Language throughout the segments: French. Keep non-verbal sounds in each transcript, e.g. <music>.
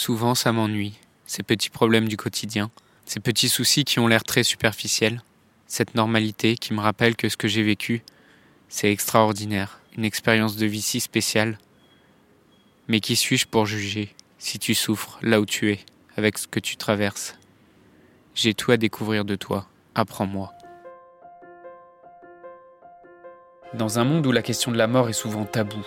Souvent, ça m'ennuie, ces petits problèmes du quotidien, ces petits soucis qui ont l'air très superficiels, cette normalité qui me rappelle que ce que j'ai vécu, c'est extraordinaire, une expérience de vie si spéciale. Mais qui suis-je pour juger si tu souffres là où tu es, avec ce que tu traverses? J'ai tout à découvrir de toi, apprends-moi. Dans un monde où la question de la mort est souvent taboue,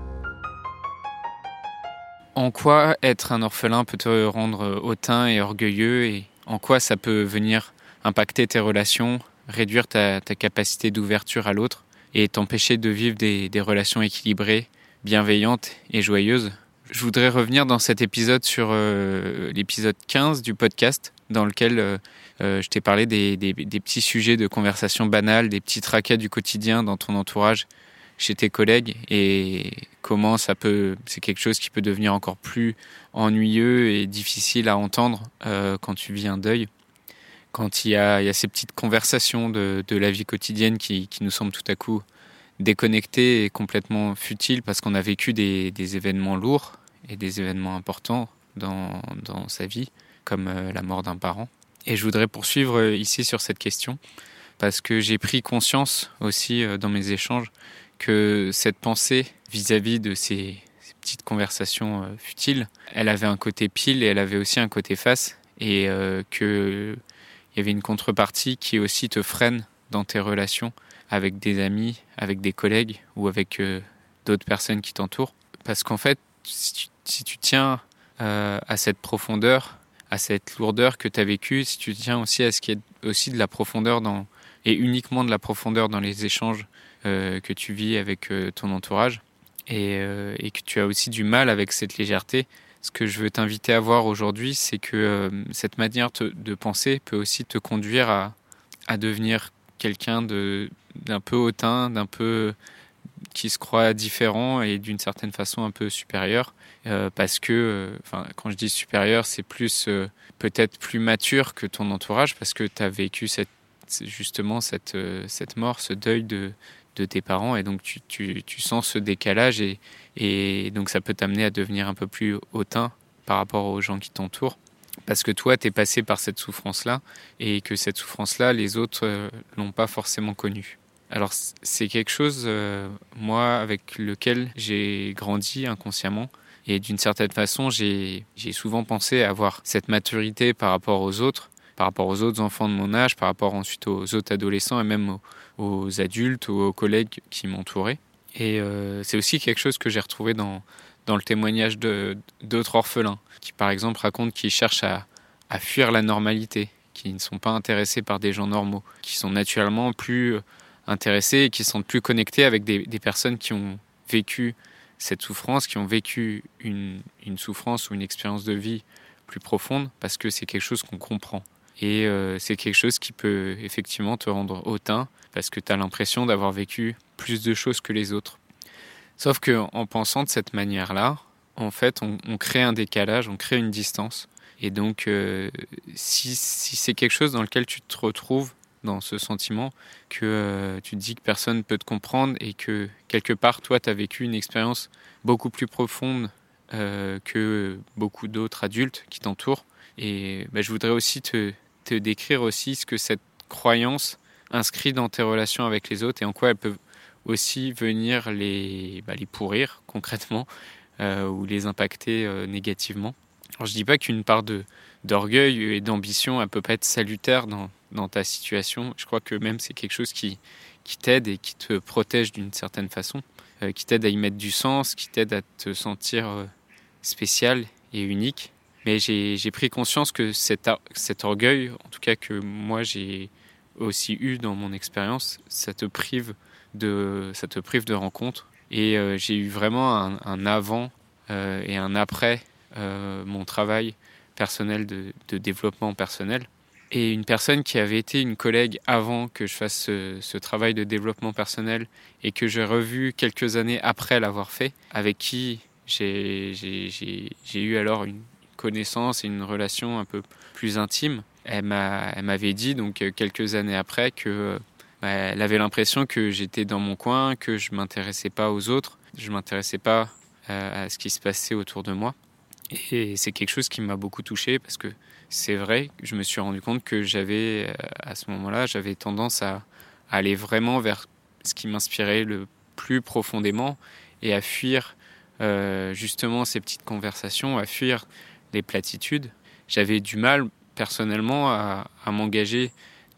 En quoi être un orphelin peut te rendre hautain et orgueilleux et en quoi ça peut venir impacter tes relations, réduire ta, capacité d'ouverture à l'autre et t'empêcher de vivre des, relations équilibrées, bienveillantes et joyeuses? Je voudrais revenir dans cet épisode sur euh, l'épisode 15 du podcast dans lequel euh, euh, je t'ai parlé des, des, petits sujets de conversation banale, des petits tracas du quotidien dans ton entourage chez tes collègues et comment ça peut, c'est quelque chose qui peut devenir encore plus ennuyeux et difficile à entendre euh, quand tu vis un deuil. Quand il y a, ces petites conversations de, de la vie quotidienne qui, qui, nous semblent tout à coup déconnectées et complètement futiles parce qu'on a vécu des, des, événements lourds et des événements importants dans, dans sa vie, comme euh, la mort d'un parent. Et je voudrais poursuivre euh, ici sur cette question parce que j'ai pris conscience aussi dans mes échanges que cette pensée vis-à-vis de ces, petites conversations euh, futiles, elle avait un côté pile et elle avait aussi un côté face, et euh, qu'il y avait une contrepartie qui aussi te freine dans tes relations avec des amis, avec des collègues ou avec euh, d'autres personnes qui t'entourent. Parce qu'en fait, si tu, tiens à cette profondeur, à cette lourdeur que tu as vécue, si tu tiens aussi à ce qu'il y ait aussi de la profondeur dans, et uniquement de la profondeur dans les échanges euh, que tu vis avec euh, ton entourage euh, et, que tu as aussi du mal avec cette légèreté. Ce que je veux t'inviter à voir aujourd'hui, c'est que cette manière de penser peut aussi te conduire à, devenir quelqu'un d'un peu hautain, d'un peu qui se croit différent et d'une certaine façon un peu supérieur. parce que, quand je dis supérieur, c'est plus peut-être plus mature que ton entourage parce que tu as vécu justement cette, cette mort, ce deuil de, de tes parents et donc tu, tu, sens ce décalage et, et donc ça peut t'amener à devenir un peu plus hautain par rapport aux gens qui t'entourent parce que toi tu es passé par cette souffrance là et que cette souffrance là les autres euh, l'ont pas forcément connue. Alors c'est quelque chose euh, moi avec lequel j'ai grandi inconsciemment et d'une certaine façon j'ai souvent pensé avoir cette maturité par rapport aux autres par rapport aux autres enfants de mon âge, par rapport ensuite aux autres adolescents et même aux, adultes ou aux collègues qui m'entouraient. Et euh, c'est aussi quelque chose que j'ai retrouvé dans, dans le témoignage d'autres orphelins, qui par exemple racontent qu'ils cherchent à, à fuir la normalité, qui ne sont pas intéressés par des gens normaux, qui sont naturellement plus intéressés et qui sont plus connectés avec des, des personnes qui ont vécu cette souffrance, qui ont vécu une, une souffrance ou une expérience de vie plus profonde, parce que c'est quelque chose qu'on comprend. Et euh, c'est quelque chose qui peut effectivement te rendre hautain parce que tu as l'impression d'avoir vécu plus de choses que les autres. Sauf que en pensant de cette manière-là, en fait, on, crée un décalage, on crée une distance. Et donc, euh, si, c'est quelque chose dans lequel tu te retrouves dans ce sentiment, que euh, tu te dis que personne ne peut te comprendre et que quelque part, toi, tu as vécu une expérience beaucoup plus profonde que beaucoup d'autres adultes qui t'entourent. Et bah, je voudrais aussi te, te décrire aussi ce que cette croyance inscrit dans tes relations avec les autres et en quoi elle peut aussi venir les, bah, les pourrir <laughs> concrètement euh, ou les impacter euh, négativement. Je dis pas qu'une part de d'orgueil et d'ambition elle peut pas être salutaire dans, dans ta situation. Je crois que même c'est quelque chose qui, qui t'aide et qui te protège d'une certaine façon, euh, qui t'aide à y mettre du sens, qui t'aide à te sentir spécial et unique. Mais j'ai pris conscience que cet, orgueil, en tout cas que moi j'ai aussi eu dans mon expérience, ça te prive de, ça te prive de rencontres. Et euh, j'ai eu vraiment un, avant euh, et un après euh, mon travail personnel de, développement personnel. Et une personne qui avait été une collègue avant que je fasse ce, travail de développement personnel et que j'ai revu quelques années après l'avoir fait, avec qui j'ai eu alors une connaissance et une relation un peu plus intime. Elle m'avait dit donc quelques années après que bah, elle avait l'impression que j'étais dans mon coin, que je m'intéressais pas aux autres, je m'intéressais pas à ce qui se passait autour de moi. Et c'est quelque chose qui m'a beaucoup touché parce que c'est vrai, je me suis rendu compte que j'avais, euh, à ce moment-là, j'avais tendance à aller vraiment vers ce qui m'inspirait le plus profondément et à fuir euh, justement ces petites conversations, à fuir les platitudes. J'avais du mal personnellement à, m'engager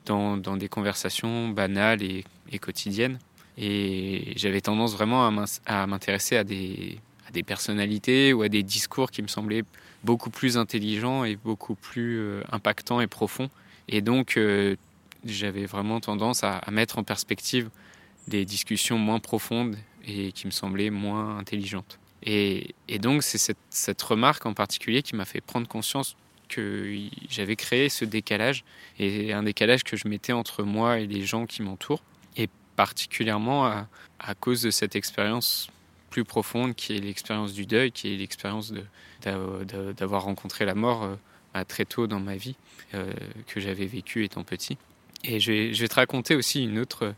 dans, des conversations banales et, quotidiennes. Et j'avais tendance vraiment à m'intéresser à des, des personnalités ou à des discours qui me semblaient beaucoup plus intelligents et beaucoup plus euh, impactants et profonds. Et donc, euh, j'avais vraiment tendance à, mettre en perspective des discussions moins profondes et qui me semblaient moins intelligentes. Et, donc, c'est cette, remarque en particulier qui m'a fait prendre conscience que j'avais créé ce décalage, et un décalage que je mettais entre moi et les gens qui m'entourent, et particulièrement à, cause de cette expérience plus profonde qui est l'expérience du deuil, qui est l'expérience d'avoir rencontré la mort euh, très tôt dans ma vie, euh, que j'avais vécu étant petit. Et je vais, te raconter aussi une autre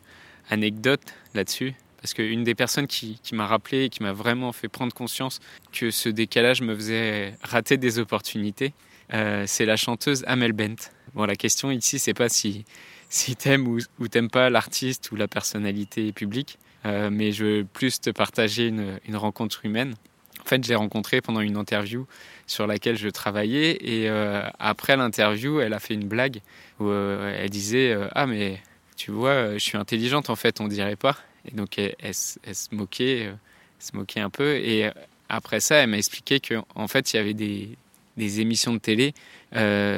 anecdote là-dessus, parce qu'une des personnes qui, m'a rappelé et qui m'a vraiment fait prendre conscience que ce décalage me faisait rater des opportunités, euh, c'est la chanteuse Amel Bent. Bon, la question ici, c'est pas si, si t'aimes ou, t'aimes pas l'artiste ou la personnalité publique, euh, mais je veux plus te partager une, rencontre humaine. En fait, je l'ai rencontrée pendant une interview sur laquelle je travaillais et euh, après l'interview, elle a fait une blague où elle disait Ah, mais tu vois, je suis intelligente en fait, on dirait pas. Et donc, elle, se moquait, se moquait un peu. Et après ça, elle m'a expliqué qu'en fait, il y avait des, émissions de télé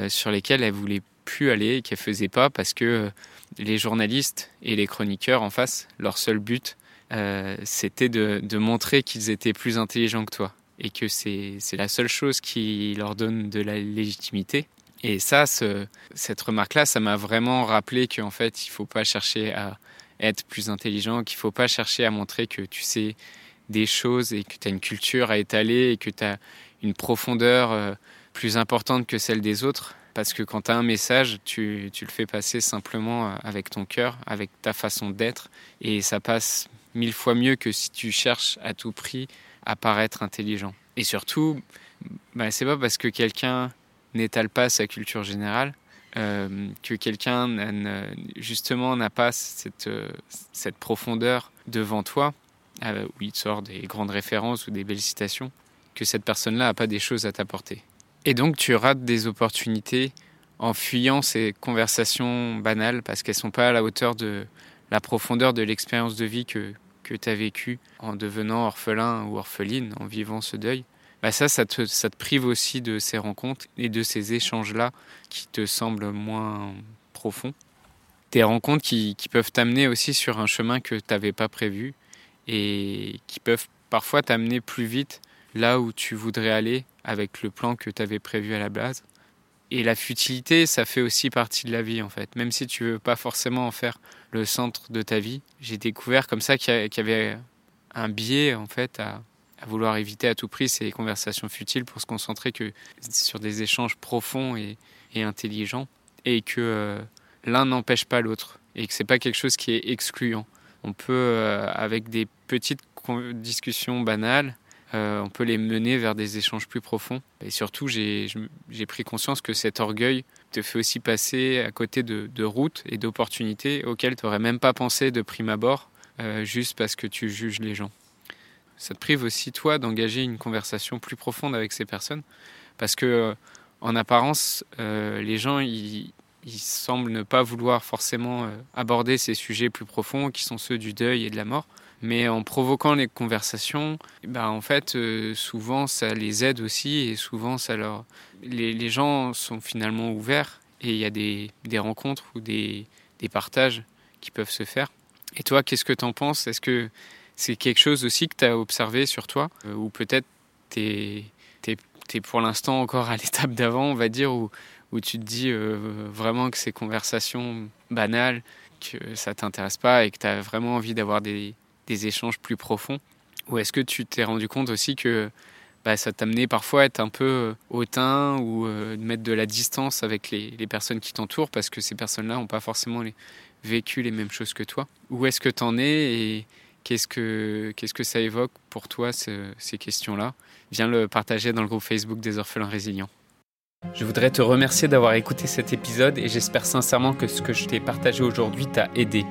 sur lesquelles elle voulait plus aller et qu'elle faisait pas parce que les journalistes et les chroniqueurs en face, leur seul but, euh, c'était de, montrer qu'ils étaient plus intelligents que toi et que c'est la seule chose qui leur donne de la légitimité. Et ça, cette remarque-là, ça m'a vraiment rappelé qu'en fait, il faut pas chercher à être plus intelligent, qu'il ne faut pas chercher à montrer que tu sais des choses et que tu as une culture à étaler et que tu as une profondeur euh, plus importante que celle des autres parce que quand tu as un message, tu, le fais passer simplement euh, avec ton cœur, avec ta façon d'être, et ça passe mille fois mieux que si tu cherches à tout prix à paraître intelligent. Et surtout, bah, c'est pas parce que quelqu'un n'étale pas sa culture générale euh, que quelqu'un justement n'a pas cette, euh, profondeur devant toi, où il sort des grandes références ou des belles citations, que cette personne-là n'a pas des choses à t'apporter. Et donc tu rates des opportunités en fuyant ces conversations banales parce qu'elles ne sont pas à la hauteur de la profondeur de l'expérience de vie que, que tu as vécue en devenant orphelin ou orpheline, en vivant ce deuil. Bah ça, ça te, ça te prive aussi de ces rencontres et de ces échanges-là qui te semblent moins profonds. Des rencontres qui, qui peuvent t'amener aussi sur un chemin que tu n'avais pas prévu et qui peuvent parfois t'amener plus vite là où tu voudrais aller avec le plan que tu avais prévu à la base. Et la futilité, ça fait aussi partie de la vie en fait. Même si tu veux pas forcément en faire le centre de ta vie, j'ai découvert comme ça qu'il y avait un biais en fait à, vouloir éviter à tout prix ces conversations futiles pour se concentrer que sur des échanges profonds et, intelligents et que euh, l'un n'empêche pas l'autre et que c'est pas quelque chose qui est excluant. On peut euh, avec des petites discussions banales euh, on peut les mener vers des échanges plus profonds. Et surtout, j'ai pris conscience que cet orgueil te fait aussi passer à côté de, routes et d'opportunités auxquelles tu n'aurais même pas pensé de prime abord, juste parce que tu juges les gens. Ça te prive aussi, toi, d'engager une conversation plus profonde avec ces personnes, parce que, euh, en apparence, les gens, ils, semblent ne pas vouloir forcément aborder ces sujets plus profonds, qui sont ceux du deuil et de la mort. Mais en provoquant les conversations, bah en fait, euh, souvent ça les aide aussi et souvent ça leur. Les, les gens sont finalement ouverts et il y a des, des rencontres ou des, des, partages qui peuvent se faire. Et toi, qu'est-ce que tu en penses? Est-ce que c'est quelque chose aussi que tu as observé sur toi euh, Ou peut-être tu es, pour l'instant encore à <laughs> l'étape d'avant, on va dire, où, où tu te dis euh, vraiment que ces conversations banales, que ça t'intéresse pas et que tu as vraiment envie d'avoir des, des, échanges plus profonds. Ou est-ce que tu t'es rendu compte aussi que bah, ça t'amenait parfois à être un peu euh, hautain ou de mettre de la distance avec les, les personnes qui t'entourent parce que ces personnes-là n'ont pas forcément vécu les mêmes choses que toi? Où est-ce que tu en es qu'est-ce que, ça évoque pour toi, ces questions-là? Viens le partager dans le groupe Facebook des orphelins résilients. Je voudrais te remercier d'avoir écouté cet épisode et j'espère sincèrement que ce que je t'ai partagé aujourd'hui t'a aidé.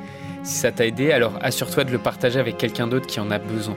Si ça t'a aidé, alors assure-toi de le partager avec quelqu'un d'autre qui en a besoin.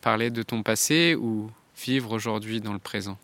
parler de ton passé ou vivre aujourd'hui dans le présent?